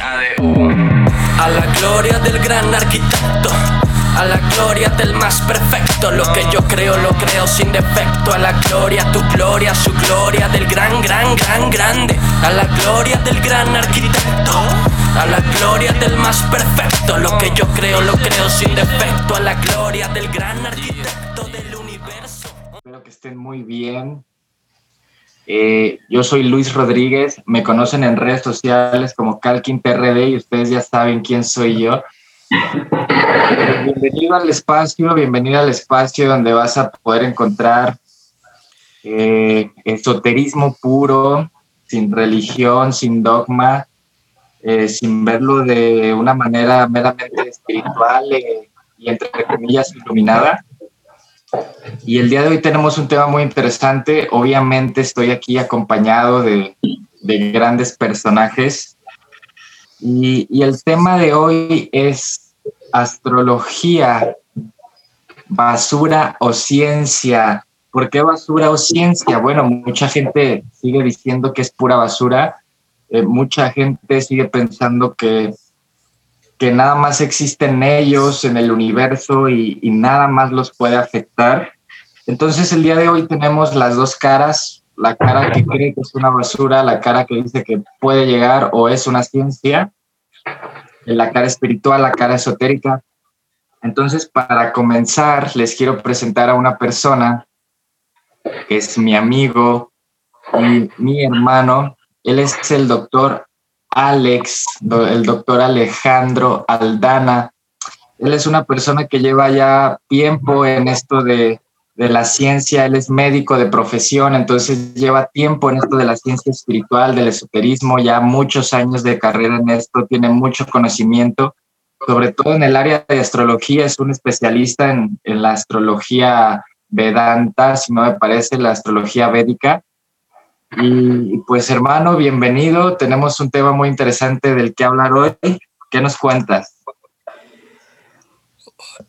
A la gloria del gran arquitecto. A la gloria del más perfecto, lo que yo creo lo creo sin defecto. A la gloria, tu gloria, su gloria del gran, gran, gran, grande. A la gloria del gran arquitecto. A la gloria del más perfecto, lo que yo creo lo creo sin defecto. A la gloria del gran arquitecto del universo. Espero que estén muy bien. Eh, yo soy Luis Rodríguez, me conocen en redes sociales como Calkin PRD y ustedes ya saben quién soy yo. Bienvenido al espacio, bienvenido al espacio donde vas a poder encontrar eh, esoterismo puro, sin religión, sin dogma, eh, sin verlo de una manera meramente espiritual y entre comillas iluminada. Y el día de hoy tenemos un tema muy interesante. Obviamente estoy aquí acompañado de, grandes personajes. Y, el tema de hoy es astrología, basura o ciencia. ¿Por qué basura o ciencia? Bueno, mucha gente sigue diciendo que es pura basura. Eh, mucha gente sigue pensando que que nada más existen ellos en el universo y, nada más los puede afectar. Entonces el día de hoy tenemos las dos caras, la cara que cree que es una basura, la cara que dice que puede llegar o es una ciencia, la cara espiritual, la cara esotérica. Entonces, para comenzar, les quiero presentar a una persona que es mi amigo y mi hermano. Él es el doctor Alex, el doctor Alejandro Aldana. Él es una persona que lleva ya tiempo en esto de, la ciencia, él es médico de profesión, entonces lleva tiempo en esto de la ciencia espiritual, del esoterismo, ya muchos años de carrera en esto, tiene mucho conocimiento, sobre todo en el área de astrología, es un especialista en, en la astrología Vedanta, si no me parece, la astrología védica. Y pues hermano, bienvenido. Tenemos un tema muy interesante del que hablar hoy. ¿Qué nos cuentas?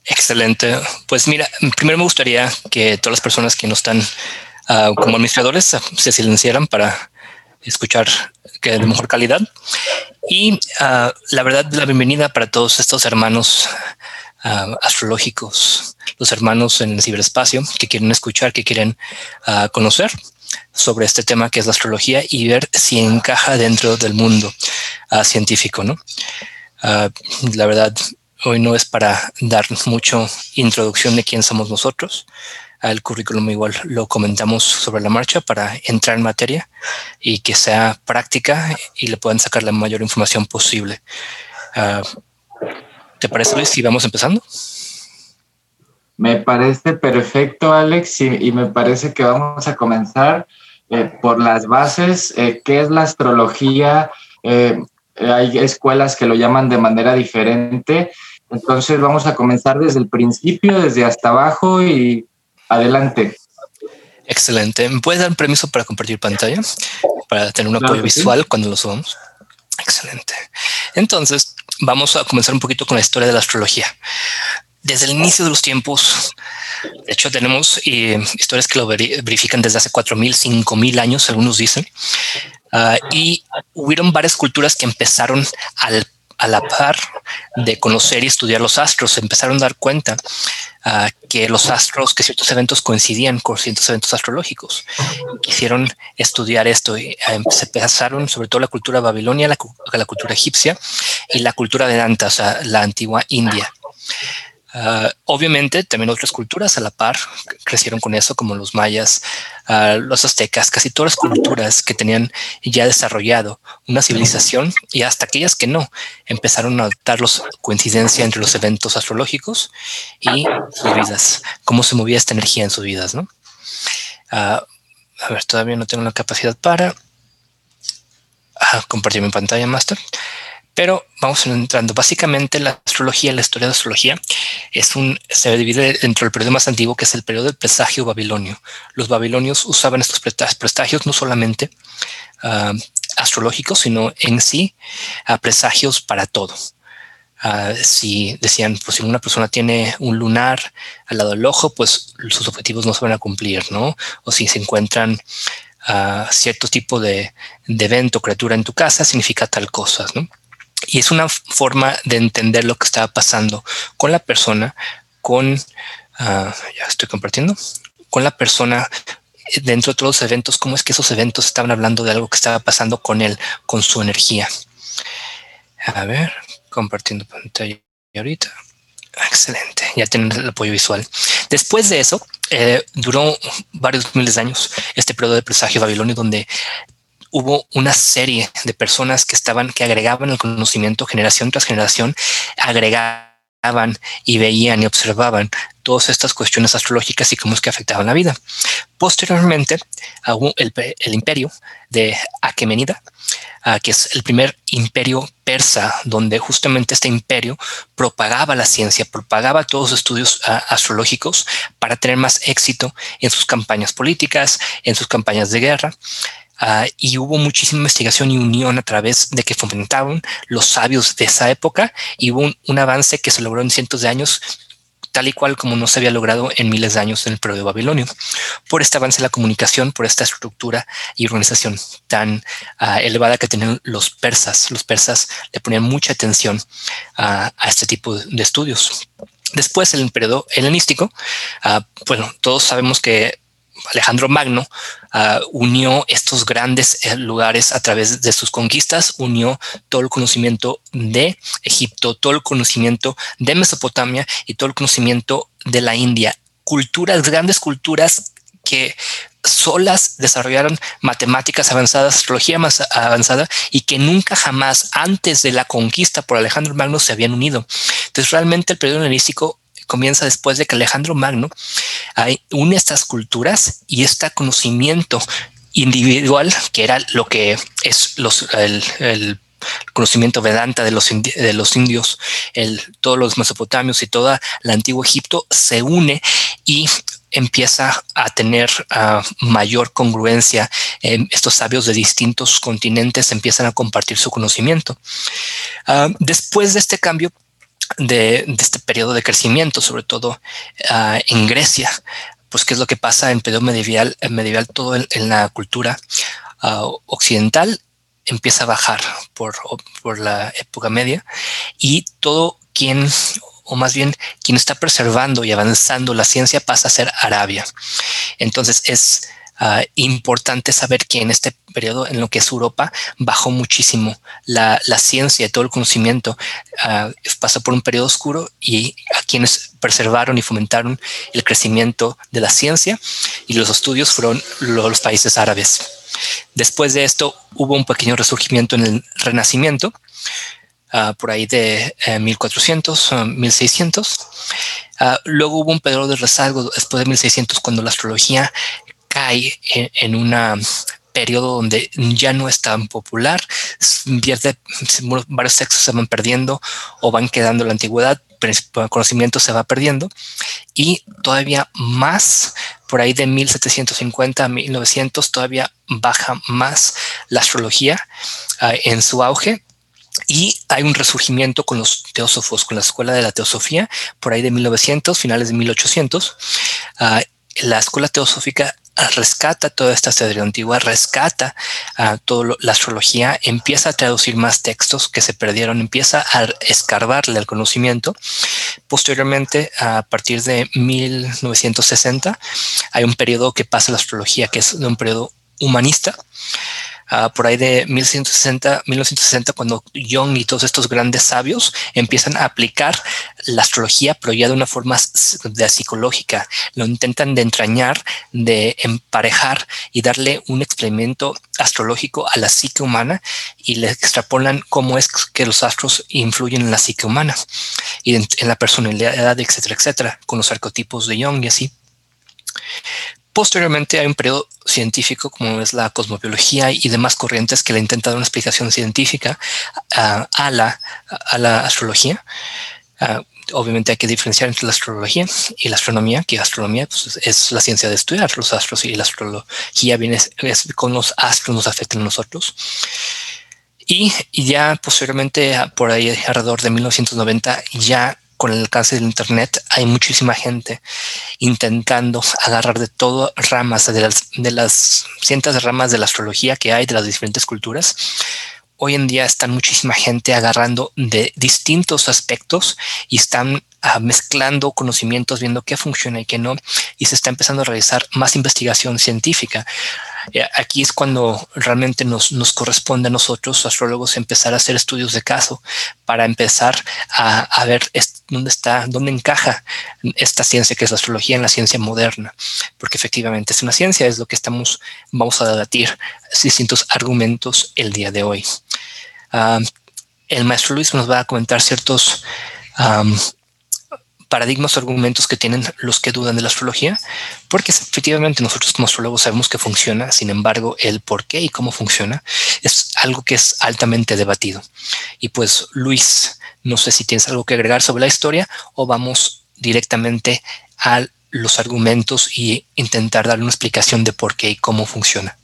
Excelente. Pues mira, primero me gustaría que todas las personas que no están ah, como administradores se silenciaran para escuchar que de mejor calidad. Y ah, la verdad, la bienvenida para todos estos hermanos ah, astrológicos, los hermanos en el ciberespacio que quieren escuchar, que quieren conocer sobre este tema que es la astrología y ver si encaja dentro del mundo uh, científico, ¿no? Uh, la verdad, hoy no es para dar mucho introducción de quién somos nosotros. El currículum igual lo comentamos sobre la marcha para entrar en materia y que sea práctica y le puedan sacar la mayor información posible. Uh, ¿Te parece, Luis, si vamos empezando? Me parece perfecto, Alex, y, me parece que vamos a comenzar eh, por las bases. Eh, ¿Qué es la astrología? Eh, hay escuelas que lo llaman de manera diferente. Entonces vamos a comenzar desde el principio, desde hasta abajo y adelante. Excelente. ¿Me puedes dar permiso para compartir pantalla? Para tener un apoyo visual cuando lo subamos. Excelente. Entonces, vamos a comenzar un poquito con la historia de la astrología desde el inicio de los tiempos. De hecho, tenemos eh, historias que lo verifican desde hace 4.000, 5.000 años, algunos dicen. Ah, y hubieron varias culturas que empezaron al, a la par de conocer y estudiar los astros. empezaron a dar cuenta uh, que los astros, que ciertos eventos coincidían con ciertos eventos astrológicos. Quisieron estudiar esto y uh, se empezaron sobre todo la cultura babilonia, la, la cultura egipcia y la cultura de Danta, o sea, la antigua India. Ah, obviamente también otras culturas a la par crecieron con eso, como los mayas, ah, los aztecas, casi todas las culturas que tenían ya desarrollado una civilización y hasta aquellas que no empezaron a adoptar los coincidencia entre los eventos astrológicos y sus vidas, cómo se movía esta energía en sus vidas. ¿no? Ah, a ver, todavía no tengo la capacidad para compartir mi pantalla, Master. Pero vamos entrando. Básicamente la astrología, la historia de astrología es un, se divide dentro del periodo más antiguo que es el periodo del presagio babilonio. Los babilonios usaban estos presagios no solamente uh, astrológicos, sino en sí uh, presagios para todo. Uh, si decían, pues si una persona tiene un lunar al lado del ojo, pues sus objetivos no se van a cumplir, ¿no? O si se encuentran cierto tipo de, de evento, criatura en tu casa, significa tal cosa, ¿no? Y es una forma de entender lo que estaba pasando con la persona, con, ah, ya estoy compartiendo, con la persona dentro de todos los eventos, cómo es que esos eventos estaban hablando de algo que estaba pasando con él, con su energía. A ver, compartiendo pantalla ahorita. Excelente, ya tienen el apoyo visual. Después de eso, eh, duró varios miles de años este periodo de presagio babilonio donde hubo una serie de personas que estaban, que agregaban el conocimiento generación tras generación, agregaban y veían y observaban todas estas cuestiones astrológicas y cómo es que afectaban la vida. Posteriormente, el, el imperio de Aquemenida, ah, que es el primer imperio persa, donde justamente este imperio propagaba la ciencia, propagaba todos los estudios ah, astrológicos para tener más éxito en sus campañas políticas, en sus campañas de guerra. Ah, y hubo muchísima investigación y unión a través de que fomentaban los sabios de esa época y hubo un, avance que se logró en cientos de años tal y cual como no se había logrado en miles de años en el periodo babilonio, por este avance en la comunicación, por esta estructura y organización tan ah, elevada que tenían los persas. Los persas le ponían mucha atención a este tipo de estudios. Después, el imperio helenístico, ah, bueno, todos sabemos que Alejandro Magno ah, unió estos grandes eh, lugares a través de sus conquistas, unió todo el conocimiento de Egipto, todo el conocimiento de Mesopotamia y todo el conocimiento de la India. Culturas, grandes culturas que solas desarrollaron matemáticas avanzadas, astrología más avanzada y que nunca jamás antes de la conquista por Alejandro Magno se habían unido. Entonces realmente el periodo helenístico comienza después de que Alejandro Magno une estas culturas y este conocimiento individual, que era lo que es el, conocimiento vedanta de los, de los indios, el, todos los mesopotamios y toda la antigua Egipto se une y empieza a tener ah, mayor congruencia. estos sabios de distintos continentes empiezan a compartir su conocimiento. Ah, después de este cambio, de, este periodo de crecimiento, sobre todo ah, en Grecia, pues qué es lo que pasa en periodo medieval, medieval todo en, la cultura ah, occidental empieza a bajar por, por la época media y todo quien o más bien quien está preservando y avanzando la ciencia pasa a ser Arabia. Entonces es Ah, importante saber que en este periodo, en lo que es Europa, bajó muchísimo la, ciencia y todo el conocimiento. Uh, pasa por un periodo oscuro y a quienes preservaron y fomentaron el crecimiento de la ciencia y los estudios fueron los países árabes. Después de esto hubo un pequeño resurgimiento en el Renacimiento, ah, por ahí de 1400, 1600. luego hubo un periodo de rezago después de 1600 cuando la astrología cae en, un periodo donde ya no es tan popular, pierde, varios textos se van perdiendo o van quedando en la antigüedad, el conocimiento se va perdiendo. Y todavía más por ahí de 1750 a 1900 todavía baja más la astrología ah, en su auge. Y hay un resurgimiento con los teósofos, con la escuela de la teosofía, por ahí de 1900, finales de 1800. Ah, la escuela teosófica rescata toda esta sabiduría antigua, rescata a toda la astrología, empieza a traducir más textos que se perdieron, empieza a escarbarle al conocimiento. Posteriormente, a partir de 1960, hay un periodo que pasa la astrología, que es un periodo humanista, Por ahí de 1160, 1960, cuando Jung y todos estos grandes sabios empiezan a aplicar la astrología, pero ya de una forma de psicológica. Lo intentan de entrañar, de emparejar y darle un experimento astrológico a la psique humana y le extrapolan cómo es que los astros influyen en la psique humana y en, en la personalidad, etcétera, etcétera, con los arquetipos de Jung y así. Posteriormente hay un periodo científico como es la cosmobiología y demás corrientes que le intentan dar una explicación científica a, la, a la astrología. obviamente hay que diferenciar entre la astrología y la astronomía, que astronomía pues, es la ciencia de estudiar los astros y la astrología viene con los astros nos afectan a nosotros. Y, y ya posteriormente, por ahí alrededor de 1990, ya con el alcance del Internet hay muchísima gente intentando agarrar de todo ramas de las, de las cientos de ramas de la astrología que hay de las diferentes culturas hoy en día están muchísima gente agarrando de distintos aspectos y están ah, mezclando conocimientos, viendo qué funciona y qué no, y se está empezando a realizar más investigación científica. Eh, aquí es cuando realmente nos, nos, corresponde a nosotros, astrólogos, empezar a hacer estudios de caso para empezar a, a ver dónde está, dónde encaja esta ciencia que es la astrología en la ciencia moderna, porque efectivamente es una ciencia, es lo que estamos, vamos a debatir distintos argumentos el día de hoy. El maestro Luis nos va a comentar ciertos paradigmas o argumentos que tienen los que dudan de la astrología, porque efectivamente nosotros como astrólogos sabemos que funciona, sin embargo, el por qué y cómo funciona es algo que es altamente debatido. Y pues, Luis, no sé si tienes algo que agregar sobre la historia o vamos directamente a los argumentos y intentar dar una explicación de por qué y cómo funciona.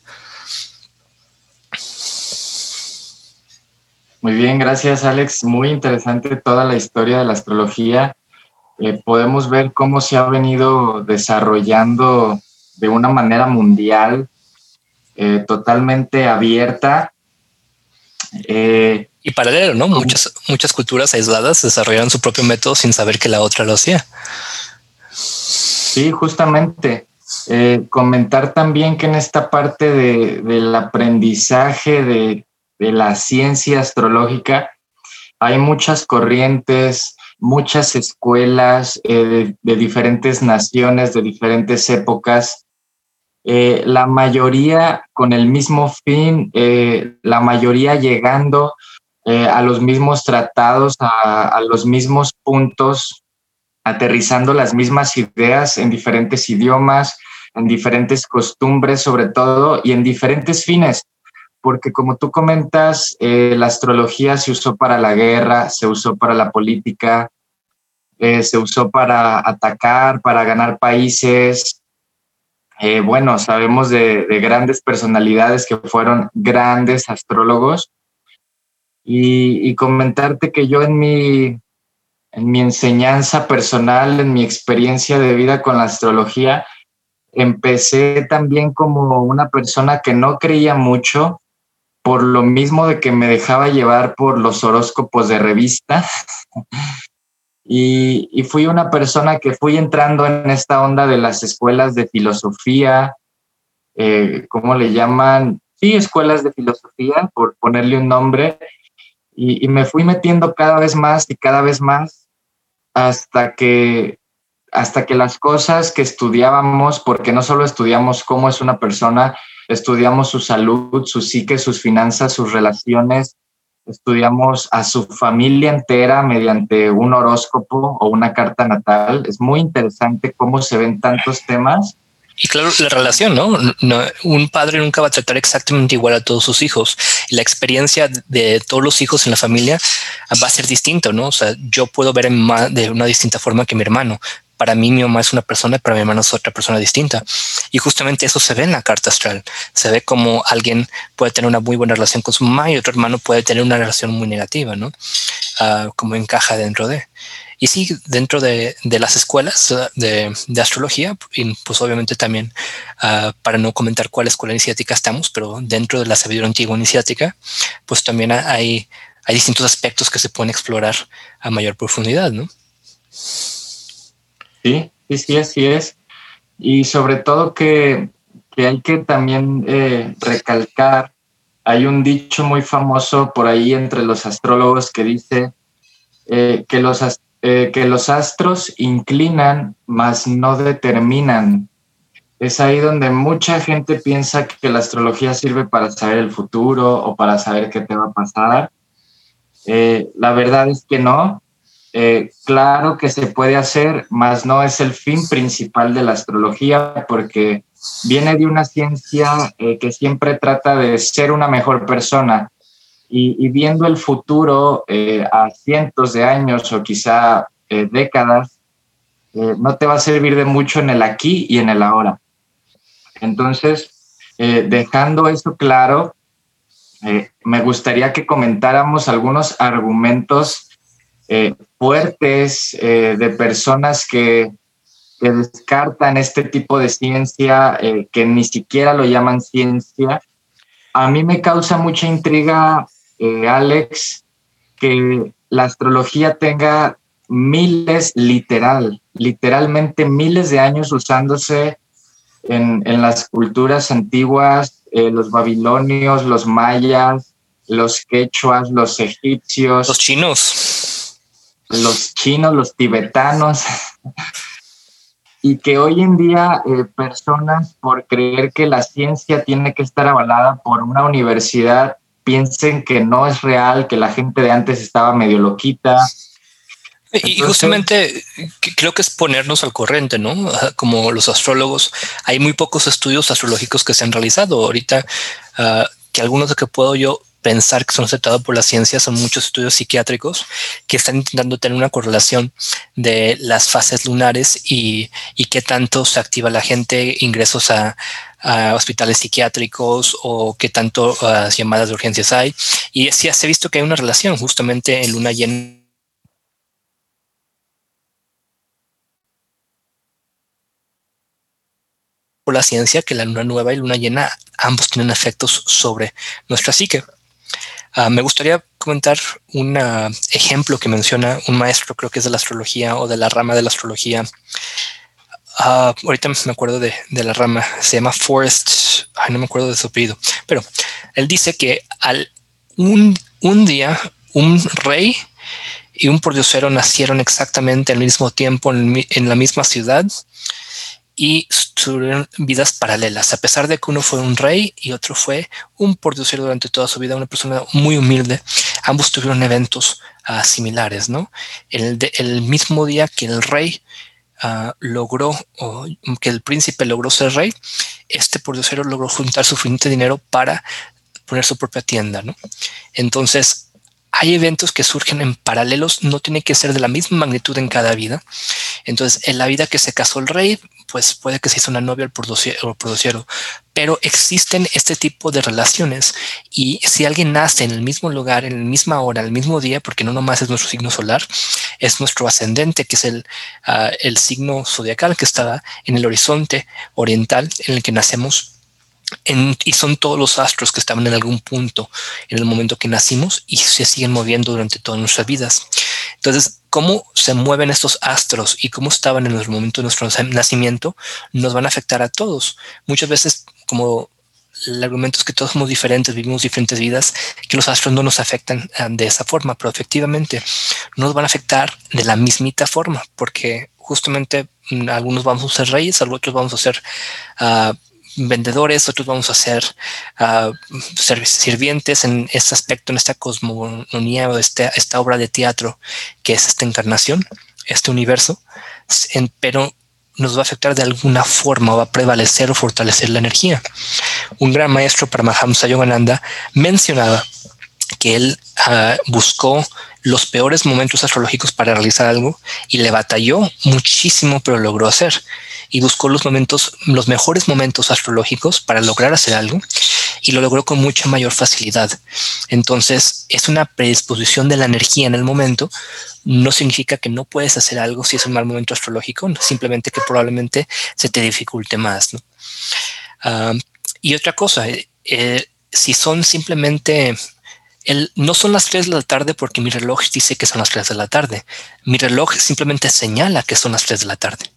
Muy bien, gracias Alex. Muy interesante toda la historia de la astrología eh, podemos ver cómo se ha venido desarrollando de una manera mundial, eh, totalmente abierta. Eh, y paralelo, ¿no? Muchas, muchas culturas aisladas desarrollaron su propio método sin saber que la otra lo hacía. Sí, justamente. comentar también que en esta parte del aprendizaje de, de la ciencia astrológica hay muchas corrientes, muchas escuelas eh, de, diferentes naciones, de diferentes épocas, eh, la mayoría con el mismo fin, eh, la mayoría llegando a los mismos tratados, a, los mismos puntos, aterrizando las mismas ideas en diferentes idiomas, en diferentes costumbres sobre todo y en diferentes fines porque como tú comentas, eh, la astrología se usó para la guerra, se usó para la política, eh, se usó para atacar, para ganar países. Eh, bueno, sabemos de, grandes personalidades que fueron grandes astrólogos. Y, y, comentarte que yo en mi, en mi enseñanza personal, en mi experiencia de vida con la astrología, empecé también como una persona que no creía mucho, por lo mismo de que me dejaba llevar por los horóscopos de revista. y, fui una persona que fui entrando en esta onda de las escuelas de filosofía, eh, ¿cómo le llaman? Sí, escuelas de filosofía, por ponerle un nombre. Y, y me fui metiendo cada vez más y cada vez más hasta que hasta que las cosas que estudiábamos, porque no solo estudiamos cómo es una persona, estudiamos su salud, su psique, sus finanzas, sus relaciones, estudiamos a su familia entera mediante un horóscopo o una carta natal. Es muy interesante cómo se ven tantos temas. Y claro, la relación, ¿no? ¿no? Un padre nunca va a tratar exactamente igual a todos sus hijos. La experiencia de todos los hijos en la familia va a ser distinto, ¿no? O sea, yo puedo ver de una distinta forma que mi hermano, para mí mi mamá es una persona, para mi hermano es otra persona distinta. Y justamente eso se ve en la carta astral. Se ve como alguien puede tener una muy buena relación con su mamá y otro hermano puede tener una relación muy negativa, ¿no? Uh, como encaja dentro de. Y sí, dentro de, de las escuelas de, de, astrología, y pues obviamente también, uh, para no comentar cuál escuela iniciática estamos, pero dentro de la sabiduría antigua iniciática, pues también hay, hay distintos aspectos que se pueden explorar a mayor profundidad, ¿no? Sí, sí, sí, así es. Y sobre todo que, hay que también eh, recalcar, hay un dicho muy famoso por ahí entre los astrólogos que dice eh, que, los, eh, que los astros inclinan, mas no determinan. Es ahí donde mucha gente piensa que la astrología sirve para saber el futuro o para saber qué te va a pasar. la verdad es que no, eh, claro que se puede hacer, mas no es el fin principal de la astrología porque viene de una ciencia eh, que siempre trata de ser una mejor persona y, viendo el futuro eh, a cientos de años o quizá décadas, no te va a servir de mucho en el aquí y en el ahora. Entonces, dejando eso claro, me gustaría que comentáramos algunos argumentos eh, fuertes eh, de personas que, descartan este tipo de ciencia, eh, que ni siquiera lo llaman ciencia. A mí me causa mucha intriga Alex, que la astrología tenga miles, literal, literalmente miles de años usándose en, las culturas antiguas, los babilonios, los mayas, los quechuas, los egipcios. Los chinos. Los chinos, los tibetanos. y que hoy en día eh, personas, por creer que la ciencia tiene que estar avalada por una universidad, piensen que no es real, que la gente de antes estaba medio loquita, y justamente creo que es ponernos al corriente, ¿no? Como los astrólogos, hay muy pocos estudios astrológicos que se han realizado. Ahorita, ah, que algunos de que puedo yo pensar que son aceptados por la ciencia son muchos estudios psiquiátricos que están intentando tener una correlación de las fases lunares y, qué tanto se activa la gente, ingresos a, hospitales psiquiátricos o qué tanto ah, llamadas de urgencias hay. Y sí se ha visto que hay una relación justamente en luna llena por la ciencia que la luna nueva y luna llena ambos tienen efectos sobre nuestra psique. Ah, me gustaría comentar un ejemplo que menciona un maestro, creo que es de la astrología o de la rama de la astrología. Ah, ahorita me acuerdo de, la rama, se llama Forrest, ay, no me acuerdo de su apellido, pero él dice que al un, un día un rey y un pordiosero nacieron exactamente al mismo tiempo en, en la misma ciudad y tuvieron vidas paralelas, a pesar de que uno fue un rey y otro fue un pordiosero durante toda su vida, una persona muy humilde. Ambos tuvieron eventos ah, similares, ¿no? El, el, mismo día que el rey ah, logró, o que el príncipe logró ser rey, este pordiosero logró juntar suficiente dinero para poner su propia tienda, ¿no? Entonces, hay eventos que surgen en paralelos, no tiene que ser de la misma magnitud en cada vida. Entonces, en la vida que se casó el rey, pues puede que se hizo una novia al produciero, pero existen este tipo de relaciones y si alguien nace en el mismo lugar, en la misma hora, el mismo día, porque no nomás es nuestro signo solar, es nuestro ascendente, que es el, ah, el signo zodiacal que está en el horizonte oriental en el que nacemos y son todos los astros que estaban en algún punto en el momento que nacimos y se siguen moviendo durante todas nuestras vidas. Entonces, cómo se mueven estos astros y cómo estaban en el momento de nuestro nacimiento nos van a afectar a todos. Muchas veces, como el argumento es que todos somos diferentes, vivimos diferentes vidas, que los astros no nos afectan ah, de esa forma, pero efectivamente nos van a afectar de la mismita forma, porque justamente mm, algunos vamos a ser reyes, otros vamos a ser uh, vendedores, otros vamos a ser uh, sirvientes en este aspecto, en esta cosmogonía o este, esta obra de teatro que es esta encarnación, este universo, pero nos va a afectar de alguna forma, va a prevalecer o fortalecer la energía. Un gran maestro para Mahamsa Yogananda mencionaba él uh, buscó los peores momentos astrológicos para realizar algo y le batalló muchísimo, pero logró hacer y buscó los momentos, los mejores momentos astrológicos para lograr hacer algo y lo logró con mucha mayor facilidad. Entonces es una predisposición de la energía en el momento. No significa que no puedes hacer algo si es un mal momento astrológico, simplemente que probablemente se te dificulte más. Ah, y otra cosa, eh, si son simplemente no son las 3 de la tarde porque mi reloj dice que son las 3 de la tarde. Mi reloj simplemente señala que son las 3 de la tarde.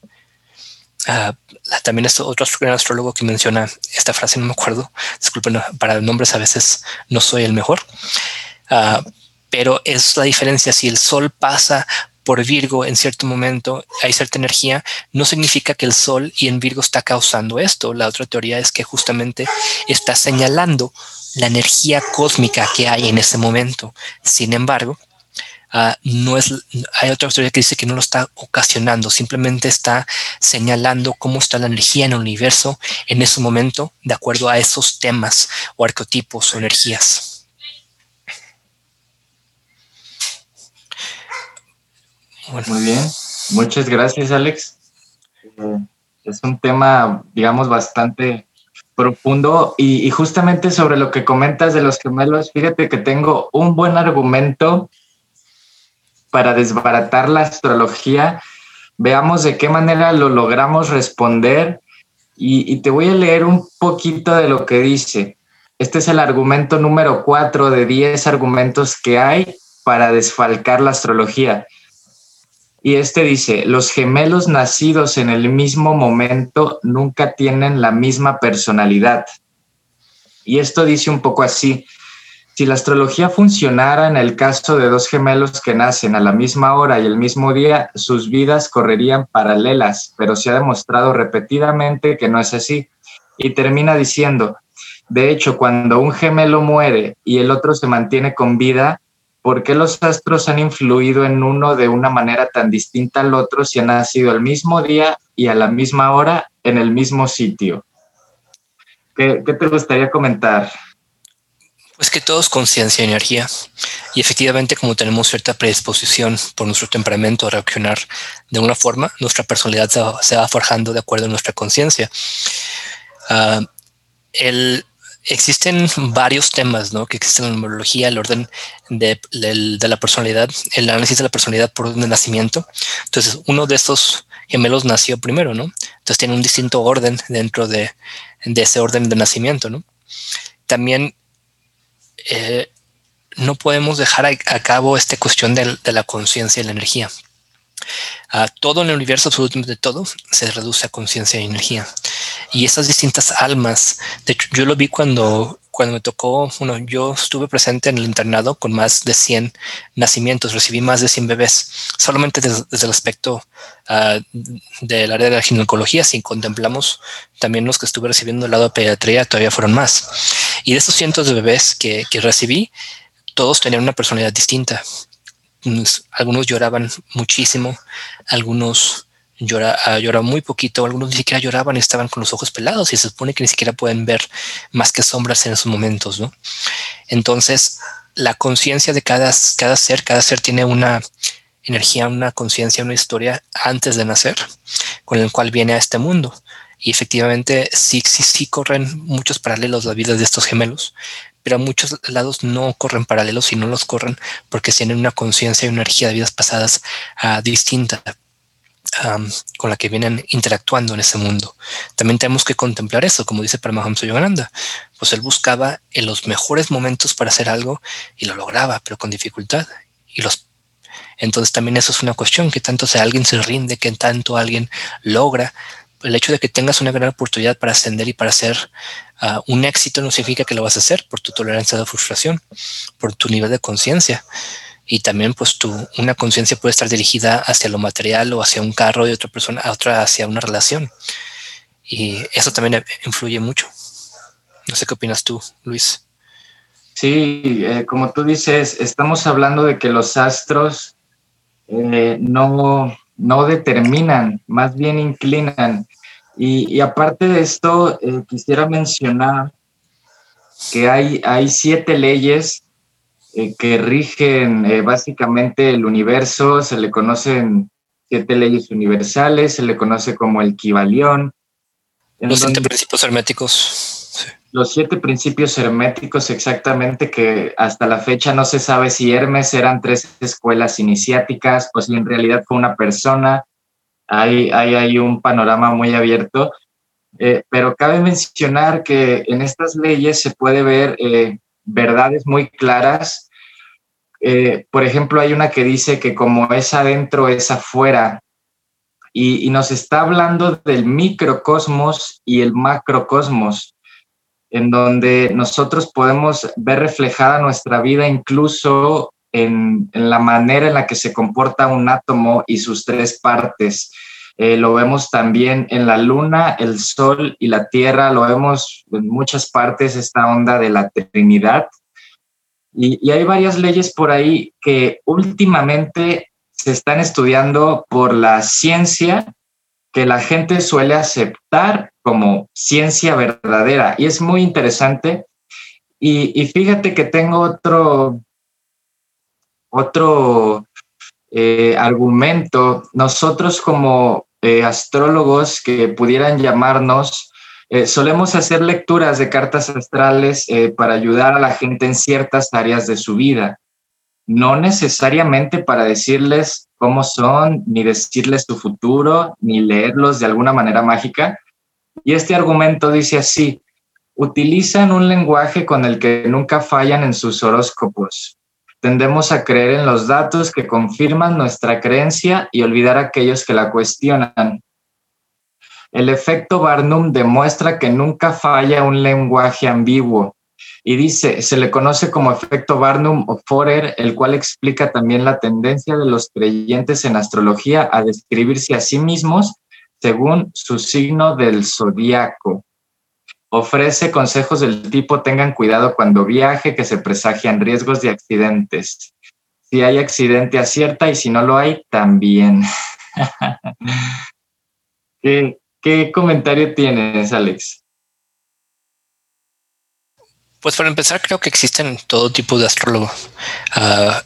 Ah, también es otro astrólogo que menciona esta frase, no me acuerdo. Disculpen, para nombres a veces no soy el mejor. Ah, pero es la diferencia si el sol pasa por Virgo en cierto momento hay cierta energía, no significa que el Sol y en Virgo está causando esto. La otra teoría es que justamente está señalando la energía cósmica que hay en ese momento. Sin embargo, ah, no es, hay otra teoría que dice que no lo está ocasionando, simplemente está señalando cómo está la energía en el universo en ese momento, de acuerdo a esos temas o arquetipos o energías. Muy bien, muchas gracias Alex. Eh, es un tema, digamos, bastante profundo y, justamente sobre lo que comentas de los gemelos, fíjate que tengo un buen argumento para desbaratar la astrología. Veamos de qué manera lo logramos responder y, te voy a leer un poquito de lo que dice. este es el argumento número cuatro de diez argumentos que hay para desfalcar la astrología. Y este dice, los gemelos nacidos en el mismo momento nunca tienen la misma personalidad. Y esto dice un poco así, si la astrología funcionara en el caso de dos gemelos que nacen a la misma hora y el mismo día, sus vidas correrían paralelas, pero se ha demostrado repetidamente que no es así. Y termina diciendo, de hecho, cuando un gemelo muere y el otro se mantiene con vida, ¿por qué los astros han influido en uno de una manera tan distinta al otro si han nacido el mismo día y a la misma hora en el mismo sitio? ¿Qué, te gustaría comentar? Pues que todo es conciencia y energía. Y efectivamente, como tenemos cierta predisposición por nuestro temperamento a reaccionar de una forma, nuestra personalidad se va, forjando de acuerdo a nuestra conciencia. Ah, existen varios temas ¿no? que existen en la numerología, el orden de, la personalidad, el análisis de la personalidad por orden de nacimiento. Entonces, uno de estos gemelos nació primero, ¿no? Entonces tiene un distinto orden dentro de, ese orden de nacimiento, ¿no? También eh, no podemos dejar a, cabo esta cuestión de, la conciencia y la energía. Todo en el universo, absolutamente todo, se reduce a conciencia y energía. Y esas distintas almas, de hecho, yo lo vi cuando, cuando me tocó, bueno, yo estuve presente en el internado con más de 100 nacimientos, recibí más de 100 bebés, solamente desde, el aspecto uh, del área de la ginecología, si contemplamos también los que estuve recibiendo del lado de pediatría, todavía fueron más. Y de esos cientos de bebés que, que recibí, todos tenían una personalidad distinta. Algunos lloraban muchísimo, algunos ah, lloraban muy poquito, algunos ni siquiera lloraban estaban con los ojos pelados y se supone que ni siquiera pueden ver más que sombras en esos momentos, ¿no? Entonces, la conciencia de cada, cada ser, cada ser tiene una energía, una conciencia, una historia antes de nacer, con el cual viene a este mundo. Y efectivamente sí, sí, sí corren muchos paralelos la vida de estos gemelos, pero a muchos lados no corren paralelos y no los corren porque tienen una conciencia y una energía de vidas pasadas uh, distinta con la que vienen interactuando en ese mundo. También tenemos que contemplar eso, como dice Paramahamsa Yogananda, pues él buscaba en los mejores momentos para hacer algo y lo lograba, pero con dificultad. Y los entonces también eso es una cuestión, que tanto sea alguien se rinde, que tanto alguien logra. El hecho de que tengas una gran oportunidad para ascender y para hacer ah, un éxito no significa que lo vas a hacer por tu tolerancia a la frustración, por tu nivel de conciencia. Y también pues tu una conciencia puede estar dirigida hacia lo material o hacia un carro de otra persona a otra hacia una relación. Y eso también influye mucho. No sé qué opinas tú Luis. Sí eh, como tú dices estamos hablando de que los astros eh, no no determinan más bien inclinan y, aparte de esto eh, quisiera mencionar que hay hay siete leyes eh, que rigen eh, básicamente el universo, se le conocen siete leyes universales, se le conoce como el Kibalión. Los siete principios herméticos. Los siete principios herméticos exactamente que hasta la fecha no se sabe si Hermes eran tres escuelas iniciáticas o si en realidad fue una persona. Hay, hay, hay un panorama muy abierto, eh, pero cabe mencionar que en estas leyes se puede ver verdades muy claras eh, por ejemplo, hay una que dice que como es adentro, es afuera. Y, nos está hablando del microcosmos y el macrocosmos, en donde nosotros podemos ver reflejada nuestra vida incluso en, la manera en la que se comporta un átomo y sus tres partes. Eh, lo vemos también en la luna, el sol y la tierra, lo vemos en muchas partes, esta onda de la Trinidad. Y, hay varias leyes por ahí que últimamente se están estudiando por la ciencia que la gente suele aceptar como ciencia verdadera. Y es muy interesante. Y, fíjate que tengo otro, otro eh, argumento. Nosotros como eh, astrólogos que pudieran llamarnos eh, solemos hacer lecturas de cartas astrales eh, para ayudar a la gente en ciertas áreas de su vida, no necesariamente para decirles cómo son, ni decirles su futuro, ni leerlos de alguna manera mágica. Y este argumento dice así, Utilizan un lenguaje con el que nunca fallan en sus horóscopos. Tendemos a creer en los datos que confirman nuestra creencia y olvidar aquellos que la cuestionan. El efecto Barnum demuestra que nunca falla un lenguaje ambiguo y dice, se le conoce como efecto Barnum o Forer, el cual explica también la tendencia de los creyentes en astrología a describirse a sí mismos según su signo del zodiaco. Ofrece consejos del tipo tengan cuidado cuando viaje, que se presagian riesgos de accidentes. Si hay accidente, acierta y si no lo hay, también. ¿Qué, ¿Qué comentario tienes, Alex? Pues para empezar, creo que existen todo tipo de astrólogos ah,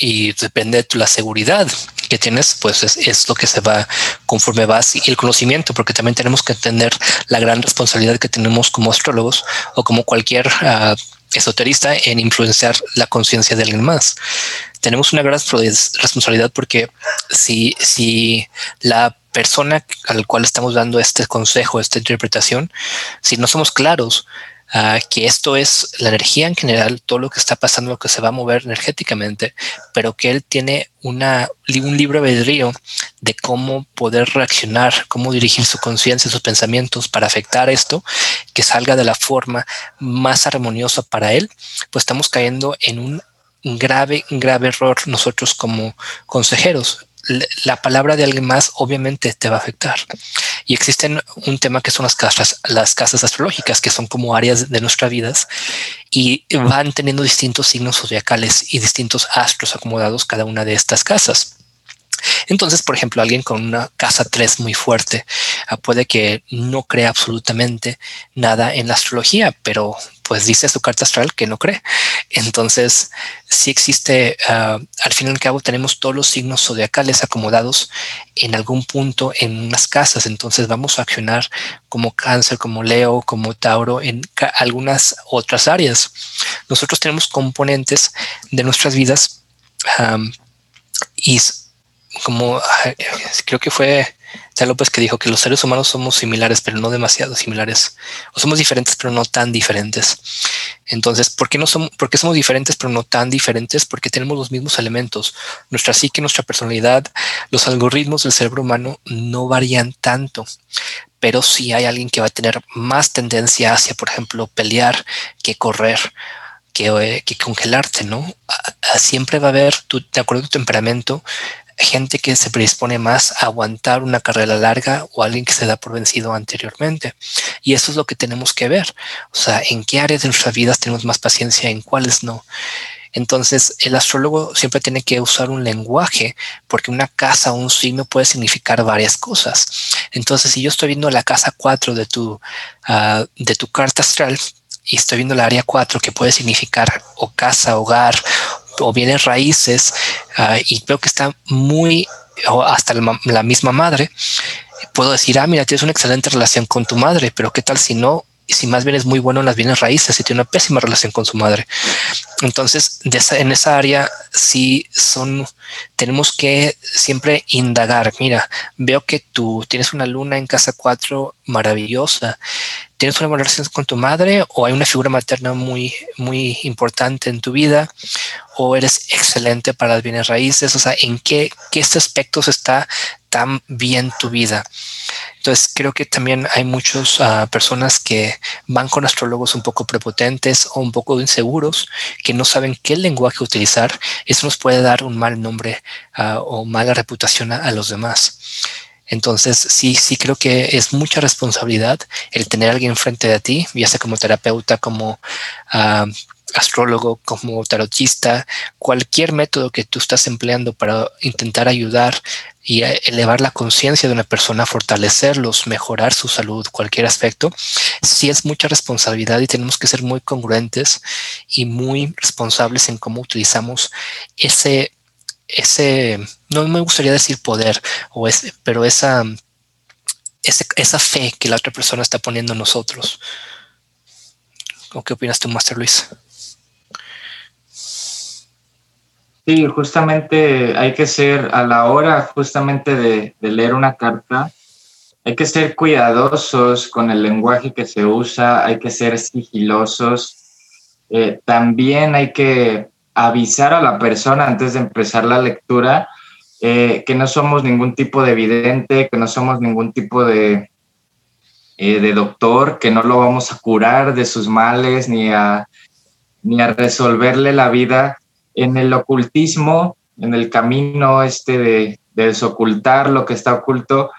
y depende de la seguridad que tienes, pues es, lo que se va conforme vas y el conocimiento, porque también tenemos que entender la gran responsabilidad que tenemos como astrólogos o como cualquier uh, esoterista en influenciar la conciencia de alguien más. Tenemos una gran responsabilidad porque si, si la persona al cual estamos dando este consejo, esta interpretación, si no somos claros, Ah, que esto es la energía en general, todo lo que está pasando, lo que se va a mover energéticamente, pero que él tiene una, un libro albedrío de cómo poder reaccionar, cómo dirigir su conciencia, sus pensamientos para afectar esto, que salga de la forma más armoniosa para él, pues estamos cayendo en un grave, grave error nosotros como consejeros la palabra de alguien más obviamente te va a afectar. Y existen un tema que son las casas, las casas astrológicas, que son como áreas de nuestras vidas y van teniendo distintos signos zodiacales y distintos astros acomodados cada una de estas casas. Entonces, por ejemplo, alguien con una casa 3 muy fuerte ah, puede que no crea absolutamente nada en la astrología, pero pues dice su carta astral que no cree. Entonces, si existe, ah, al fin y al cabo, tenemos todos los signos zodiacales acomodados en algún punto en unas casas. Entonces, vamos a accionar como cáncer, como Leo, como Tauro en algunas otras áreas. Nosotros tenemos componentes de nuestras vidas y como creo que fue López que dijo que los seres humanos somos similares, pero no demasiado similares, o somos diferentes, pero no tan diferentes. Entonces, ¿por qué no somos, por qué somos diferentes, pero no tan diferentes? Porque tenemos los mismos elementos. Nuestra psique, nuestra personalidad, los algoritmos del cerebro humano no varían tanto, pero sí hay alguien que va a tener más tendencia hacia, por ejemplo, pelear que correr. Que, eh, que congelarte, ¿no? Siempre va a haber, tu, de acuerdo a tu temperamento, gente que se predispone más a aguantar una carrera larga o alguien que se da por vencido anteriormente. Y eso es lo que tenemos que ver. O sea, en qué áreas de nuestras vidas tenemos más paciencia, en cuáles no. Entonces, el astrólogo siempre tiene que usar un lenguaje porque una casa o un signo puede significar varias cosas. Entonces, si yo estoy viendo la casa 4 de tu, ah, de tu carta astral y estoy viendo la área 4 que puede significar o casa, hogar o bienes raíces ah, y veo que está muy o hasta la misma madre, puedo decir, ah, mira, tienes una excelente relación con tu madre, pero qué tal si no si más bien es muy bueno en las bienes raíces y tiene una pésima relación con su madre. Entonces, en esa área sí son, tenemos que siempre indagar. Mira, veo que tú tienes una luna en casa 4 maravillosa. ¿Tienes una relación con tu madre o hay una figura materna muy, muy importante en tu vida? ¿O eres excelente para las bienes raíces? O sea, ¿en qué, qué aspectos está tan bien tu vida? Entonces creo que también hay muchas ah, personas que van con astrólogos un poco prepotentes o un poco inseguros que no saben qué lenguaje utilizar. Eso nos puede dar un mal nombre ah, o mala reputación a, los demás. Entonces, sí, sí creo que es mucha responsabilidad el tener a alguien frente de ti, ya sea como terapeuta, como uh, astrólogo, como tarotista, cualquier método que tú estás empleando para intentar ayudar y elevar la conciencia de una persona, fortalecerlos, mejorar su salud, cualquier aspecto, sí es mucha responsabilidad y tenemos que ser muy congruentes y muy responsables en cómo utilizamos ese, ese, no me gustaría decir poder, o ese, pero esa, esa fe que la otra persona está poniendo en nosotros. ¿O qué opinas tú, Master Luis? Sí, justamente hay que ser a la hora justamente de, leer una carta, hay que ser cuidadosos con el lenguaje que se usa, hay que ser sigilosos. Eh, también hay que avisar a la persona antes de empezar la lectura eh, que no somos ningún tipo de evidente, que no somos ningún tipo de, eh, de doctor, que no lo vamos a curar de sus males ni a, ni a resolverle la vida. En el ocultismo, en el camino este de, de desocultar lo que está oculto,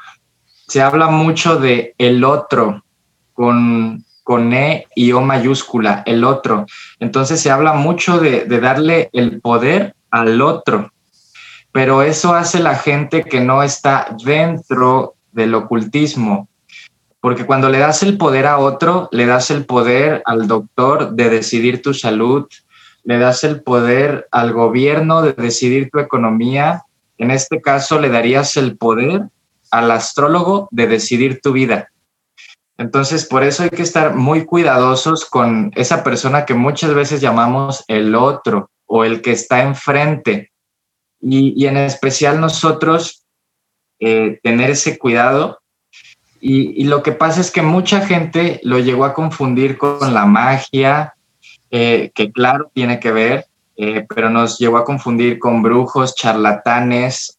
se habla mucho de el otro con, con E y O mayúscula, el otro. Entonces se habla mucho de darle el poder al otro, pero eso hace la gente que no está dentro del ocultismo, porque cuando le das el poder a otro, le das el poder al doctor de decidir tu salud, le das el poder al gobierno de decidir tu economía, en este caso le darías el poder al astrólogo de decidir tu vida. Entonces, por eso hay que estar muy cuidadosos con esa persona que muchas veces llamamos el otro o el que está enfrente, y, en especial nosotros eh, tener ese cuidado. Y, lo que pasa es que mucha gente lo llegó a confundir con la magia, eh, que claro tiene que ver, eh, pero nos llegó a confundir con brujos, charlatanes.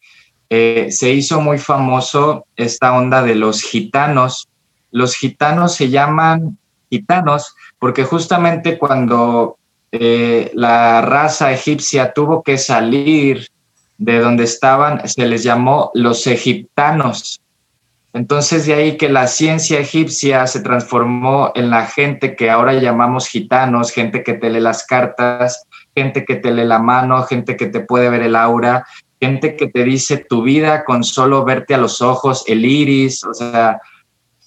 se hizo muy famoso esta onda de los gitanos. Los gitanos se llaman gitanos porque justamente cuando la raza egipcia tuvo que salir de donde estaban, se les llamó los egiptanos. Entonces de ahí que la ciencia egipcia se transformó en la gente que ahora llamamos gitanos, gente que te lee las cartas, gente que te lee la mano, gente que te puede ver el aura, gente que te dice tu vida con solo verte a los ojos, el iris, o sea,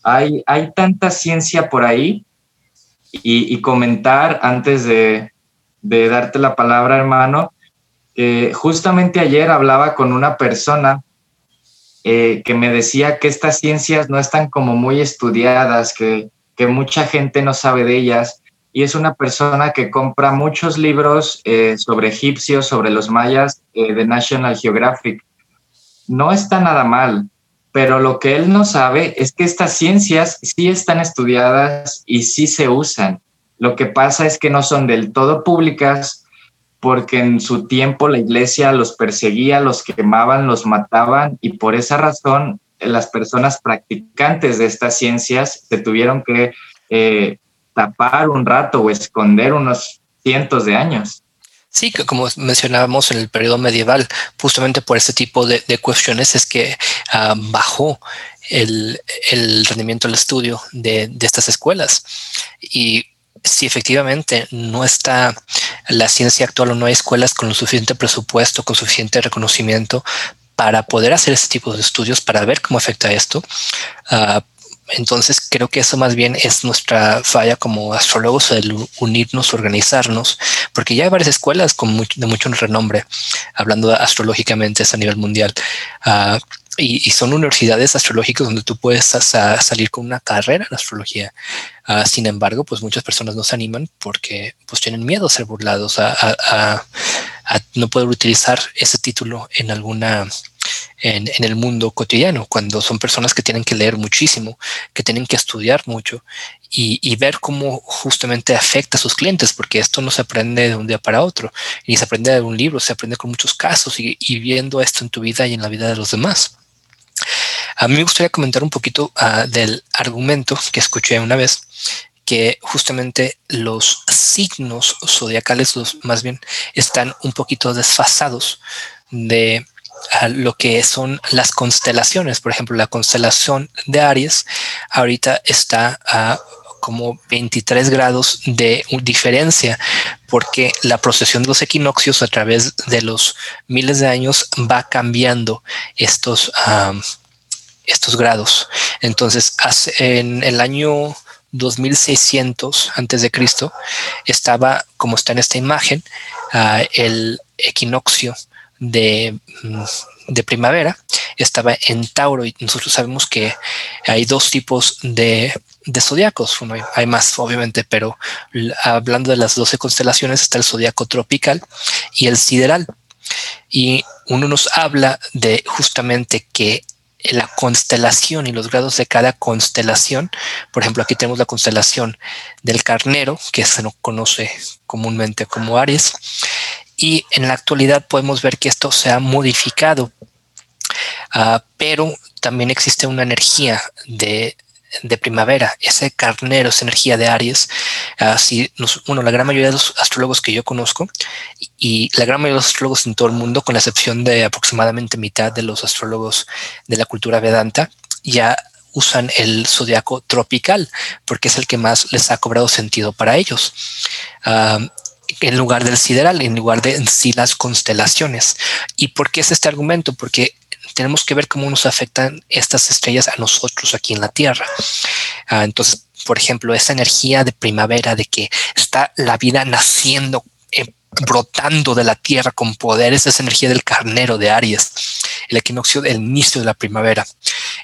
hay, hay tanta ciencia por ahí y, comentar antes de, de darte la palabra, hermano, justamente ayer hablaba con una persona eh, que me decía que estas ciencias no están como muy estudiadas, que, que, mucha gente no sabe de ellas, y es una persona que compra muchos libros eh, sobre egipcios, sobre los mayas eh, de National Geographic. No está nada mal, pero lo que él no sabe es que estas ciencias sí están estudiadas y sí se usan. Lo que pasa es que no son del todo públicas porque en su tiempo la iglesia los perseguía, los quemaban, los mataban y por esa razón las personas practicantes de estas ciencias se tuvieron que eh, tapar un rato o esconder unos cientos de años. Sí, como mencionábamos en el periodo medieval, justamente por ese tipo de, cuestiones es que ah, bajó el, rendimiento del estudio de, de, estas escuelas. Y si efectivamente no está la ciencia actual o no hay escuelas con suficiente presupuesto, con suficiente reconocimiento para poder hacer este tipo de estudios, para ver cómo afecta esto. Uh, entonces creo que eso más bien es nuestra falla como astrólogos, el unirnos, organizarnos, porque ya hay varias escuelas con de mucho renombre, hablando astrológicamente a nivel mundial. Uh, y, son universidades astrológicas donde tú puedes salir con una carrera en astrología. Uh, sin embargo, pues muchas personas no se animan porque pues tienen miedo a ser burlados, a, no poder utilizar ese título en alguna en, el mundo cotidiano, cuando son personas que tienen que leer muchísimo, que tienen que estudiar mucho y, y, ver cómo justamente afecta a sus clientes, porque esto no se aprende de un día para otro, ni se aprende de un libro, se aprende con muchos casos y, y viendo esto en tu vida y en la vida de los demás. A mí me gustaría comentar un poquito uh, del argumento que escuché una vez que justamente los signos zodiacales, los, más bien, están un poquito desfasados de uh, lo que son las constelaciones. Por ejemplo, la constelación de Aries ahorita está a como 23 grados de diferencia, porque la procesión de los equinoccios a través de los miles de años va cambiando estos, um, estos grados. Entonces, en el año 2600 antes de Cristo estaba, como está en esta imagen, uh, el equinoccio de, mm, de, primavera estaba en Tauro y nosotros sabemos que hay dos tipos de, de zodiacos. hay más, obviamente, pero hablando de las 12 constelaciones está el zodiaco tropical y el sideral. Y uno nos habla de justamente que la constelación y los grados de cada constelación. Por ejemplo, aquí tenemos la constelación del carnero, que se nos conoce comúnmente como Aries. Y en la actualidad podemos ver que esto se ha modificado, ah, pero también existe una energía de de primavera, ese carnero, esa energía de Aries, así, bueno, la gran mayoría de los astrólogos que yo conozco y la gran mayoría de los astrólogos en todo el mundo, con la excepción de aproximadamente mitad de los astrólogos de la cultura Vedanta, ya usan el zodiaco tropical porque es el que más les ha cobrado sentido para ellos. en lugar del sideral, en lugar de en sí las constelaciones. ¿Y por qué es este argumento? Porque tenemos que ver cómo nos afectan estas estrellas a nosotros aquí en la Tierra. Ah, entonces, por ejemplo, esa energía de primavera, de que está la vida naciendo, eh, brotando de la Tierra con poder, es esa energía del carnero de Aries, el equinoccio del inicio de la primavera.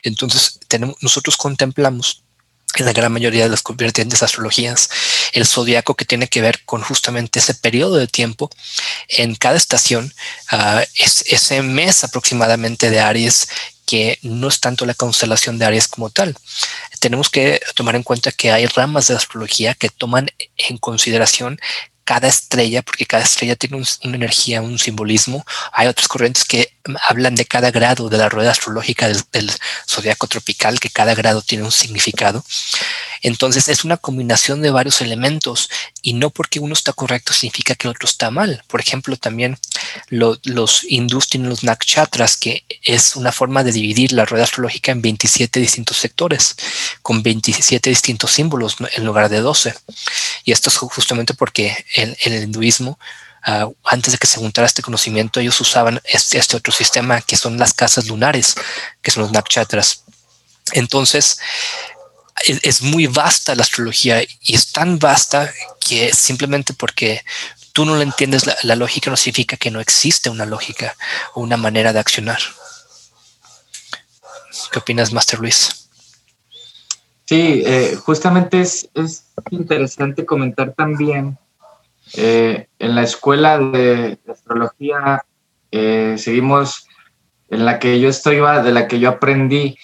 Entonces, tenemos, nosotros contemplamos la gran mayoría de las vertientes astrologías, el zodiaco que tiene que ver con justamente ese periodo de tiempo en cada estación, uh, es ese mes aproximadamente de Aries que no es tanto la constelación de Aries como tal. Tenemos que tomar en cuenta que hay ramas de astrología que toman en consideración cada estrella, porque cada estrella tiene una energía, un simbolismo. Hay otras corrientes que hablan de cada grado de la rueda astrológica del, del zodiaco tropical, que cada grado tiene un significado. Entonces es una combinación de varios elementos y no porque uno está correcto significa que el otro está mal. Por ejemplo, también los hindús tienen los nakshatras, que es una forma de dividir la rueda astrológica en 27 distintos sectores, con 27 distintos símbolos en lugar de 12. Y esto es justamente porque en, el hinduismo Uh, antes de que se juntara este conocimiento, ellos usaban este, este, otro sistema que son las casas lunares, que son los nakshatras. Entonces, es, muy vasta la astrología y es tan vasta que simplemente porque tú no le entiendes la, lógica no significa que no existe una lógica o una manera de accionar. ¿Qué opinas, Master Luis? Sí, eh, justamente es, interesante comentar también eh, en la escuela de, astrología eh, seguimos en la que yo estoy, de la que yo aprendí,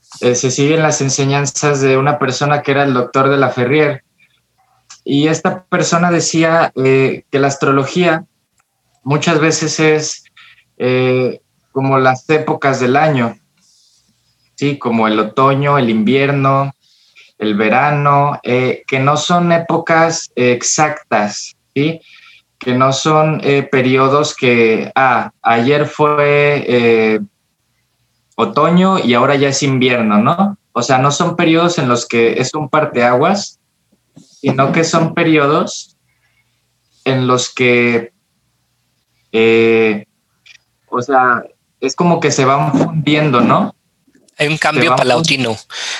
se siguen las enseñanzas de una persona que era el doctor de la Ferrier. Y esta persona decía que la astrología muchas veces es como las épocas del año, ¿sí? como el otoño, el invierno, el verano, que no son épocas exactas, ¿sí? que no son periodos que, ah, ayer fue otoño y ahora ya es invierno, ¿no? O sea, no son periodos en los que es un parteaguas, sino que son periodos en los que, eh, o sea, es como que se van fundiendo, ¿no? Hay un cambio palautino.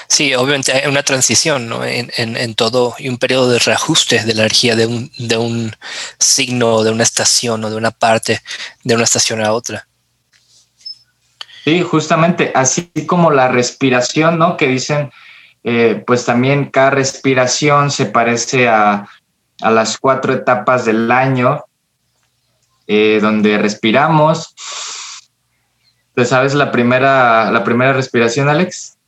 Sí, obviamente hay una transición ¿no? en, en, todo y un periodo de reajuste de la energía de un, de un signo, de una estación o de una parte de una estación a otra. Sí, justamente, así como la respiración, ¿no? Que dicen, eh, pues también cada respiración se parece a, las cuatro etapas del año, eh, donde respiramos. ¿Te sabes la primera, la primera respiración, Alex?